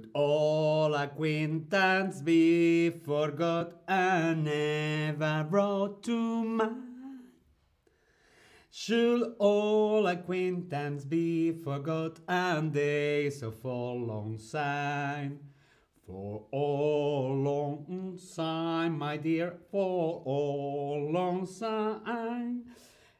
Should all acquaintance be forgot and never brought to mind? Should all acquaintance be forgot and days of all long sign? For all long sign, my dear, for all long sign.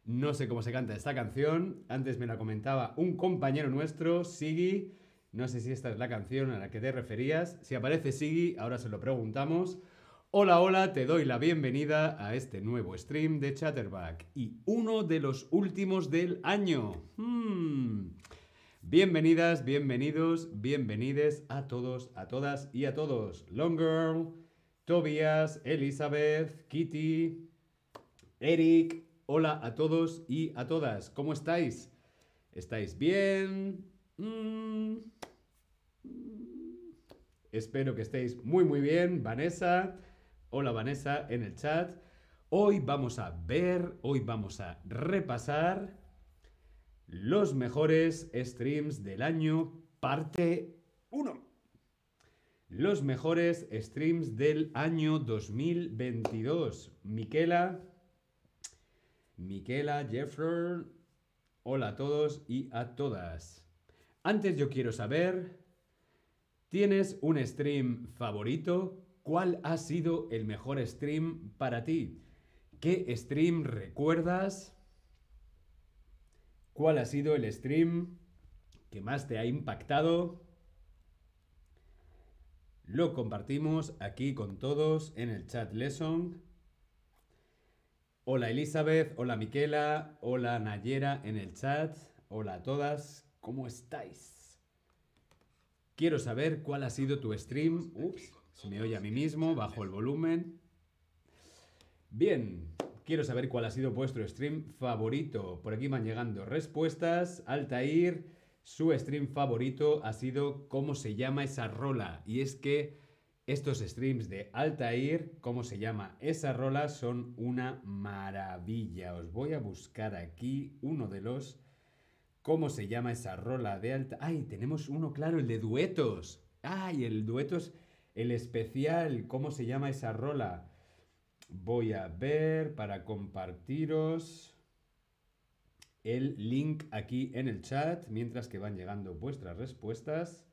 No sé cómo se canta esta canción. Antes me la comentaba un compañero nuestro, Siggy. No sé si esta es la canción a la que te referías. Si aparece Siggy, ahora se lo preguntamos. Hola, hola, te doy la bienvenida a este nuevo stream de Chatterback y uno de los últimos del año. Hmm. Bienvenidas, bienvenidos, bienvenides a todos, a todas y a todos. Long Girl, Tobias, Elizabeth, Kitty, Eric. Hola a todos y a todas. ¿Cómo estáis? ¿Estáis bien? Mm. Espero que estéis muy muy bien. Vanessa, hola Vanessa en el chat. Hoy vamos a ver, hoy vamos a repasar los mejores streams del año, parte 1. Los mejores streams del año 2022. Miquela, Miquela, Jeffrey, hola a todos y a todas. Antes yo quiero saber, ¿tienes un stream favorito? ¿Cuál ha sido el mejor stream para ti? ¿Qué stream recuerdas? ¿Cuál ha sido el stream que más te ha impactado? Lo compartimos aquí con todos en el chat lesson. Hola Elizabeth, hola Miquela, hola Nayera en el chat. Hola a todas, ¿cómo estáis? Quiero saber cuál ha sido tu stream. Ups, se me oye a mí mismo, bajo el volumen. Bien, quiero saber cuál ha sido vuestro stream favorito. Por aquí van llegando respuestas. Altair, su stream favorito ha sido cómo se llama esa rola. Y es que estos streams de Altair, cómo se llama esa rola, son una maravilla. Os voy a buscar aquí uno de los... ¿Cómo se llama esa rola de alta? ¡Ay, tenemos uno claro, el de duetos! ¡Ay, el duetos, el especial! ¿Cómo se llama esa rola? Voy a ver para compartiros el link aquí en el chat mientras que van llegando vuestras respuestas.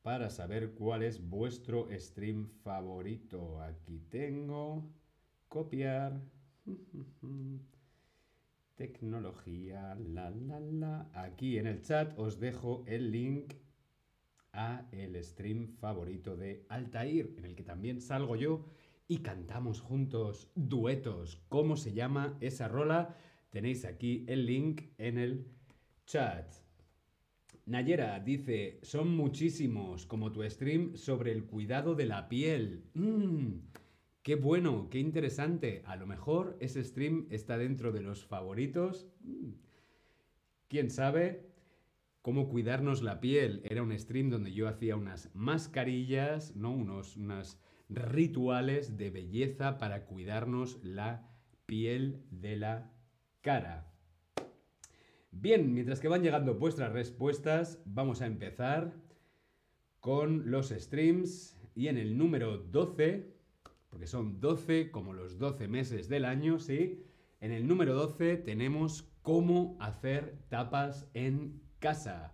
Para saber cuál es vuestro stream favorito. Aquí tengo. Copiar. Tecnología. La, la, la. Aquí en el chat os dejo el link a el stream favorito de Altair, en el que también salgo yo y cantamos juntos duetos. ¿Cómo se llama esa rola? Tenéis aquí el link en el chat. Nayera dice, son muchísimos, como tu stream sobre el cuidado de la piel. Mmm, qué bueno, qué interesante. A lo mejor ese stream está dentro de los favoritos. Mm. ¿Quién sabe? Cómo cuidarnos la piel. Era un stream donde yo hacía unas mascarillas, ¿no? Unos, rituales de belleza para cuidarnos la piel de la cara. Bien, mientras que van llegando vuestras respuestas, vamos a empezar con los streams y en el número 12, porque son 12 como los 12 meses del año, ¿sí? En el número 12 tenemos cómo hacer tapas en casa.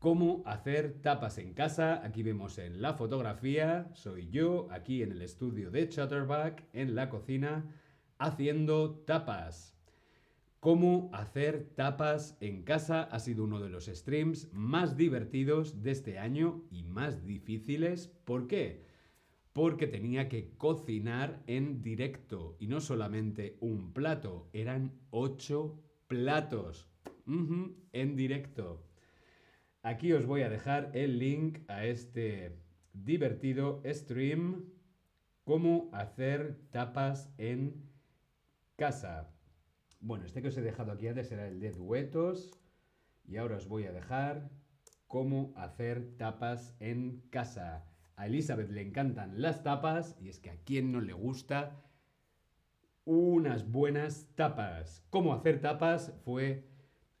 Cómo hacer tapas en casa. Aquí vemos en la fotografía, soy yo, aquí en el estudio de Chatterback, en la cocina, haciendo tapas. Cómo hacer tapas en casa ha sido uno de los streams más divertidos de este año y más difíciles. ¿Por qué? Porque tenía que cocinar en directo y no solamente un plato, eran ocho platos en directo. Aquí os voy a dejar el link a este divertido stream. Cómo hacer tapas en casa. Bueno, este que os he dejado aquí antes era el de duetos. Y ahora os voy a dejar cómo hacer tapas en casa. A Elizabeth le encantan las tapas y es que a quien no le gusta unas buenas tapas. Cómo hacer tapas fue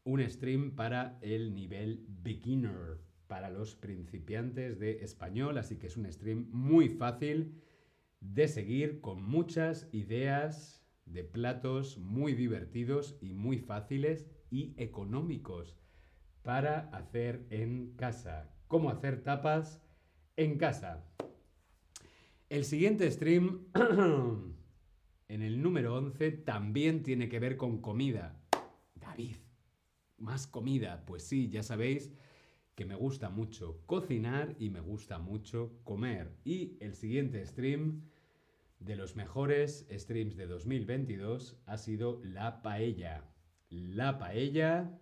un stream para el nivel beginner, para los principiantes de español, así que es un stream muy fácil de seguir con muchas ideas de platos muy divertidos y muy fáciles y económicos para hacer en casa. ¿Cómo hacer tapas en casa? El siguiente stream, en el número 11, también tiene que ver con comida. David, más comida. Pues sí, ya sabéis que me gusta mucho cocinar y me gusta mucho comer. Y el siguiente stream de los mejores streams de 2022 ha sido la paella. La paella,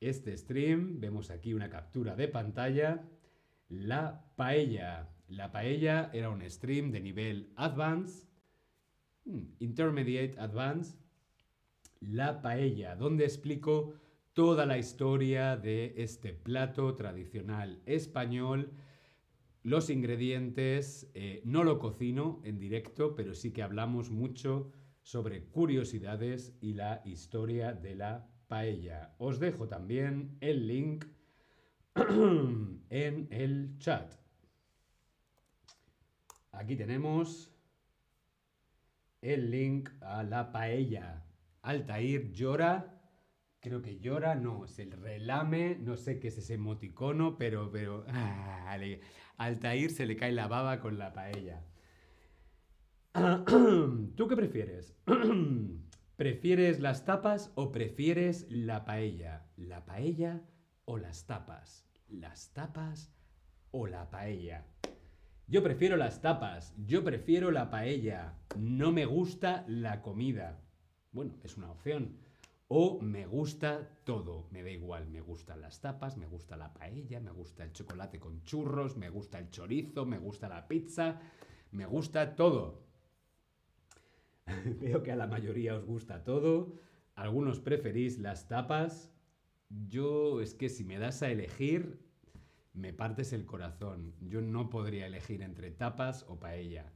este stream, vemos aquí una captura de pantalla. La paella. La paella era un stream de nivel Advanced, hmm, Intermediate Advanced. La paella, donde explico toda la historia de este plato tradicional español. Los ingredientes, eh, no lo cocino en directo, pero sí que hablamos mucho sobre curiosidades y la historia de la paella. Os dejo también el link en el chat. Aquí tenemos el link a la paella. Altair llora Creo que llora, no, es el relame, no sé qué es ese emoticono, pero, pero, Altair se le cae la baba con la paella. ¿Tú qué prefieres? ¿Prefieres las tapas o prefieres la paella? ¿La paella o las tapas? ¿Las tapas o la paella? Yo prefiero las tapas, yo prefiero la paella, no me gusta la comida. Bueno, es una opción. O me gusta todo, me da igual, me gustan las tapas, me gusta la paella, me gusta el chocolate con churros, me gusta el chorizo, me gusta la pizza, me gusta todo. Veo que a la mayoría os gusta todo, algunos preferís las tapas. Yo es que si me das a elegir, me partes el corazón. Yo no podría elegir entre tapas o paella.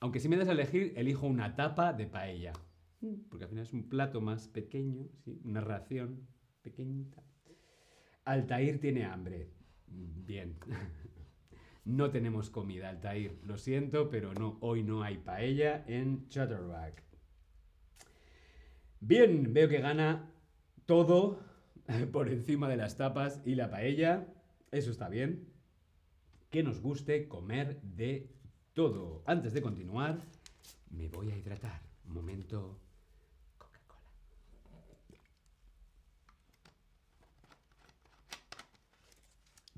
Aunque si me das a elegir, elijo una tapa de paella. Mm. porque al final es un plato más pequeño, una ración pequeñita. Altair tiene hambre. Bien. no tenemos comida, Altair. Lo siento, pero no, hoy no hay paella en Chatterback. Bien, veo que gana todo por encima de las tapas y la paella. Eso está bien. Que nos guste comer de todo. Antes de continuar, me voy a hidratar. Momento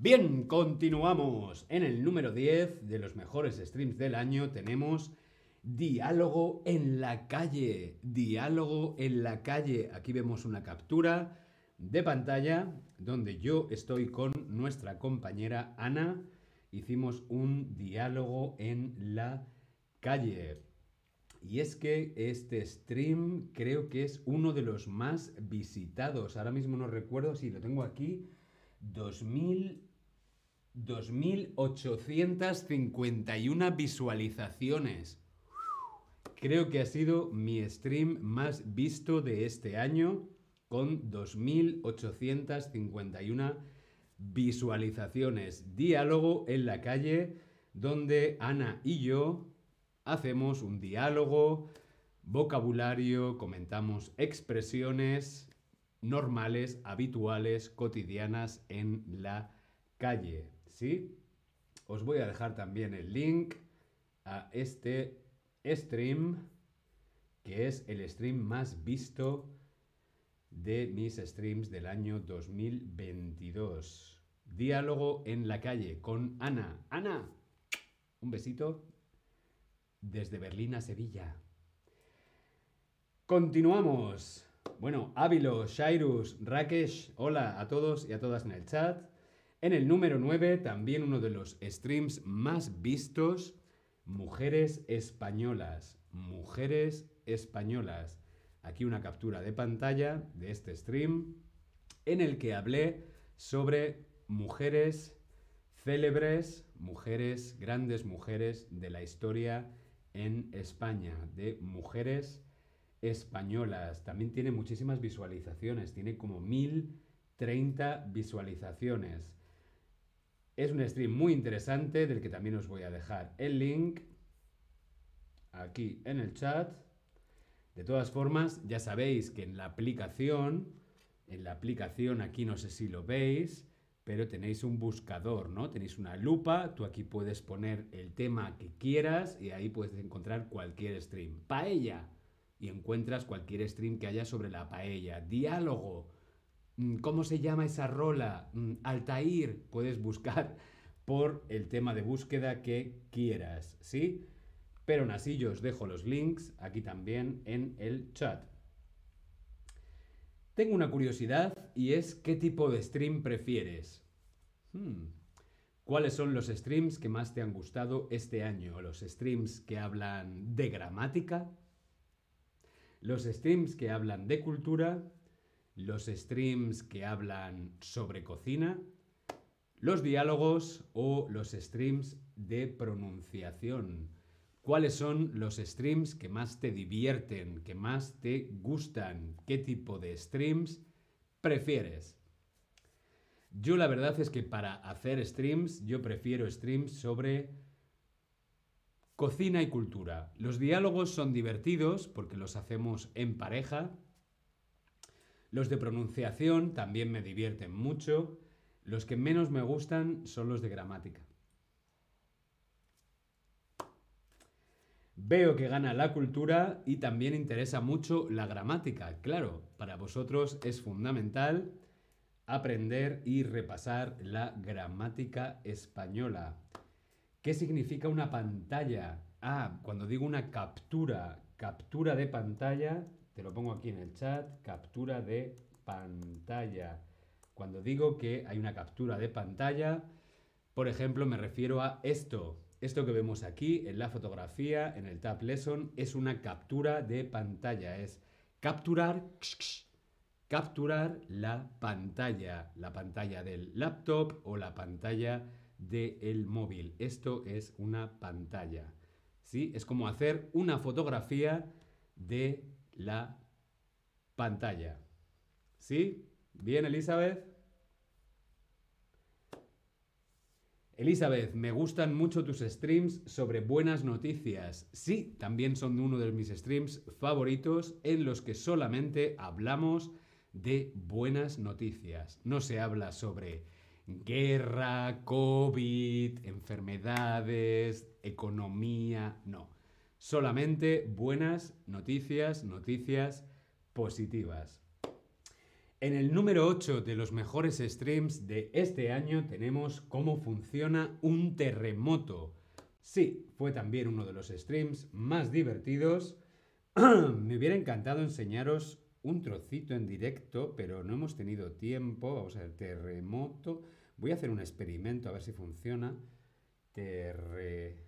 Bien, continuamos. En el número 10 de los mejores streams del año tenemos Diálogo en la calle. Diálogo en la calle. Aquí vemos una captura de pantalla donde yo estoy con nuestra compañera Ana. Hicimos un diálogo en la calle. Y es que este stream creo que es uno de los más visitados. Ahora mismo no recuerdo si lo tengo aquí. 2000 2.851 visualizaciones. Creo que ha sido mi stream más visto de este año con 2.851 visualizaciones. Diálogo en la calle donde Ana y yo hacemos un diálogo, vocabulario, comentamos expresiones normales, habituales, cotidianas en la calle. ¿sí? Os voy a dejar también el link a este stream, que es el stream más visto de mis streams del año 2022. Diálogo en la calle con Ana. Ana, un besito desde Berlín a Sevilla. Continuamos. Bueno, Ávilo, Shairus, Rakesh, hola a todos y a todas en el chat. En el número 9, también uno de los streams más vistos, mujeres españolas. Mujeres españolas. Aquí una captura de pantalla de este stream en el que hablé sobre mujeres célebres, mujeres, grandes mujeres de la historia en España, de mujeres españolas. También tiene muchísimas visualizaciones, tiene como 1030 visualizaciones. Es un stream muy interesante del que también os voy a dejar el link aquí en el chat. De todas formas, ya sabéis que en la aplicación, en la aplicación aquí no sé si lo veis, pero tenéis un buscador, ¿no? Tenéis una lupa, tú aquí puedes poner el tema que quieras y ahí puedes encontrar cualquier stream. Paella, y encuentras cualquier stream que haya sobre la paella. Diálogo, mm, ¿cómo se llama esa rola? Mm, Altair, puedes buscar por el tema de búsqueda que quieras, ¿sí? Pero aún así yo os dejo los links aquí también en el chat. Tengo una curiosidad y es qué tipo de stream prefieres. Hmm. ¿Cuáles son los streams que más te han gustado este año? ¿Los streams que hablan de gramática? ¿Los streams que hablan de cultura? ¿Los streams que hablan sobre cocina? ¿Los diálogos o los streams de pronunciación? ¿Cuáles son los streams que más te divierten, que más te gustan? ¿Qué tipo de streams prefieres? Yo la verdad es que para hacer streams, yo prefiero streams sobre cocina y cultura. Los diálogos son divertidos porque los hacemos en pareja. Los de pronunciación también me divierten mucho. Los que menos me gustan son los de gramática. Veo que gana la cultura y también interesa mucho la gramática. Claro, para vosotros es fundamental aprender y repasar la gramática española. ¿Qué significa una pantalla? Ah, cuando digo una captura, captura de pantalla, te lo pongo aquí en el chat, captura de pantalla. Cuando digo que hay una captura de pantalla, por ejemplo, me refiero a esto. Esto que vemos aquí en la fotografía, en el Tab Lesson, es una captura de pantalla. Es capturar, capturar la pantalla, la pantalla del laptop o la pantalla del móvil. Esto es una pantalla. ¿Sí? Es como hacer una fotografía de la pantalla. ¿Sí? ¿Bien, Elizabeth? Elizabeth, me gustan mucho tus streams sobre buenas noticias. Sí, también son uno de mis streams favoritos en los que solamente hablamos de buenas noticias. No se habla sobre guerra, COVID, enfermedades, economía, no. Solamente buenas noticias, noticias positivas. En el número 8 de los mejores streams de este año tenemos cómo funciona un terremoto. Sí, fue también uno de los streams más divertidos. Me hubiera encantado enseñaros un trocito en directo, pero no hemos tenido tiempo. Vamos a ver, terremoto. Voy a hacer un experimento a ver si funciona. Terremoto.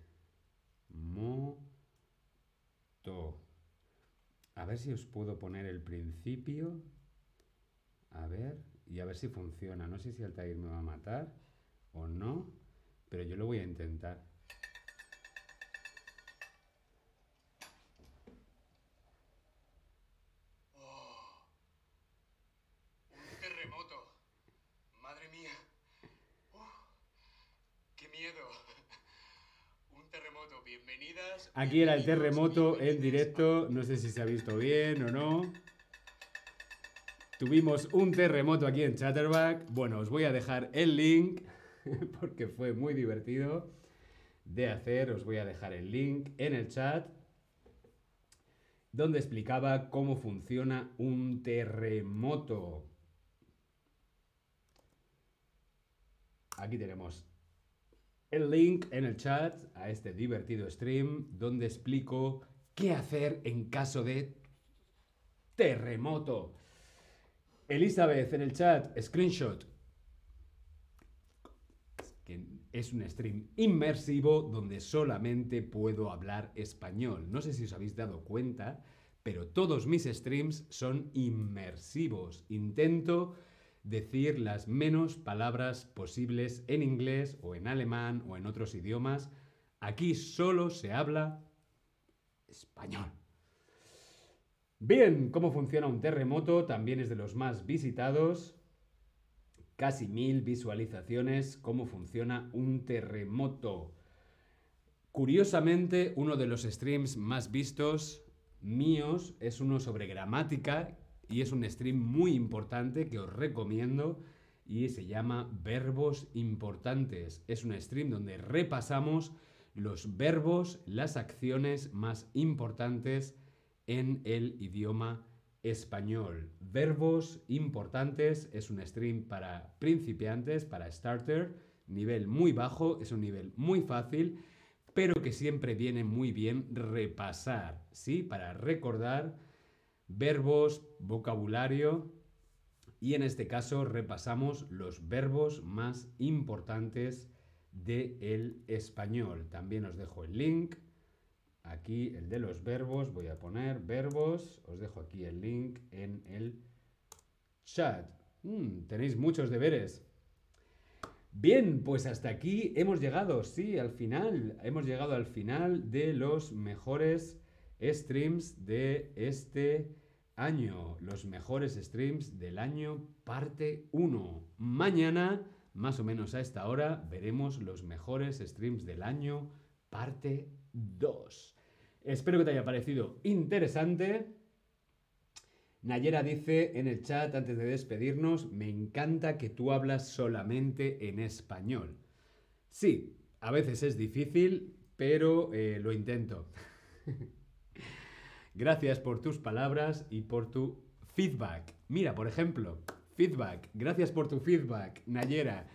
A ver si os puedo poner el principio. A ver, y a ver si funciona. No sé si Altair me va a matar o no, pero yo lo voy a intentar. Oh, un terremoto. Madre mía. Oh, qué miedo. Un terremoto. Bienvenidas. Aquí era el terremoto en directo. No sé si se ha visto bien o no. Tuvimos un terremoto aquí en Chatterback. Bueno, os voy a dejar el link porque fue muy divertido de hacer. Os voy a dejar el link en el chat donde explicaba cómo funciona un terremoto. Aquí tenemos el link en el chat a este divertido stream donde explico qué hacer en caso de terremoto. Elizabeth en el chat, screenshot. Es un stream inmersivo donde solamente puedo hablar español. No sé si os habéis dado cuenta, pero todos mis streams son inmersivos. Intento decir las menos palabras posibles en inglés o en alemán o en otros idiomas. Aquí solo se habla español. Bien, ¿cómo funciona un terremoto? También es de los más visitados. Casi mil visualizaciones. ¿Cómo funciona un terremoto? Curiosamente, uno de los streams más vistos míos es uno sobre gramática y es un stream muy importante que os recomiendo y se llama Verbos Importantes. Es un stream donde repasamos los verbos, las acciones más importantes en el idioma español. Verbos importantes es un stream para principiantes, para starter, nivel muy bajo, es un nivel muy fácil, pero que siempre viene muy bien repasar, ¿sí? Para recordar verbos, vocabulario y en este caso repasamos los verbos más importantes del español. También os dejo el link aquí el de los verbos, voy a poner verbos, os dejo aquí el link en el chat. Mm, tenéis muchos deberes. Bien, pues hasta aquí hemos llegado, sí, al final, hemos llegado al final de los mejores streams de este año, los mejores streams del año parte 1. Mañana, más o menos a esta hora, veremos los mejores streams del año parte 2. Espero que te haya parecido interesante. Nayera dice en el chat antes de despedirnos, me encanta que tú hablas solamente en español. Sí, a veces es difícil, pero eh, lo intento. Gracias por tus palabras y por tu feedback. Mira, por ejemplo, feedback. Gracias por tu feedback, Nayera.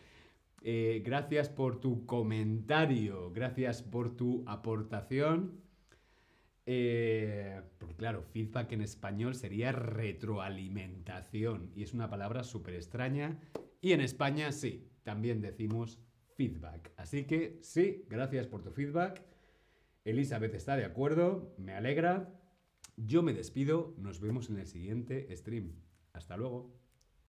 Eh, gracias por tu comentario, gracias por tu aportación. Eh, porque claro, feedback en español sería retroalimentación y es una palabra súper extraña. Y en España sí, también decimos feedback. Así que sí, gracias por tu feedback. Elizabeth está de acuerdo, me alegra. Yo me despido, nos vemos en el siguiente stream. Hasta luego.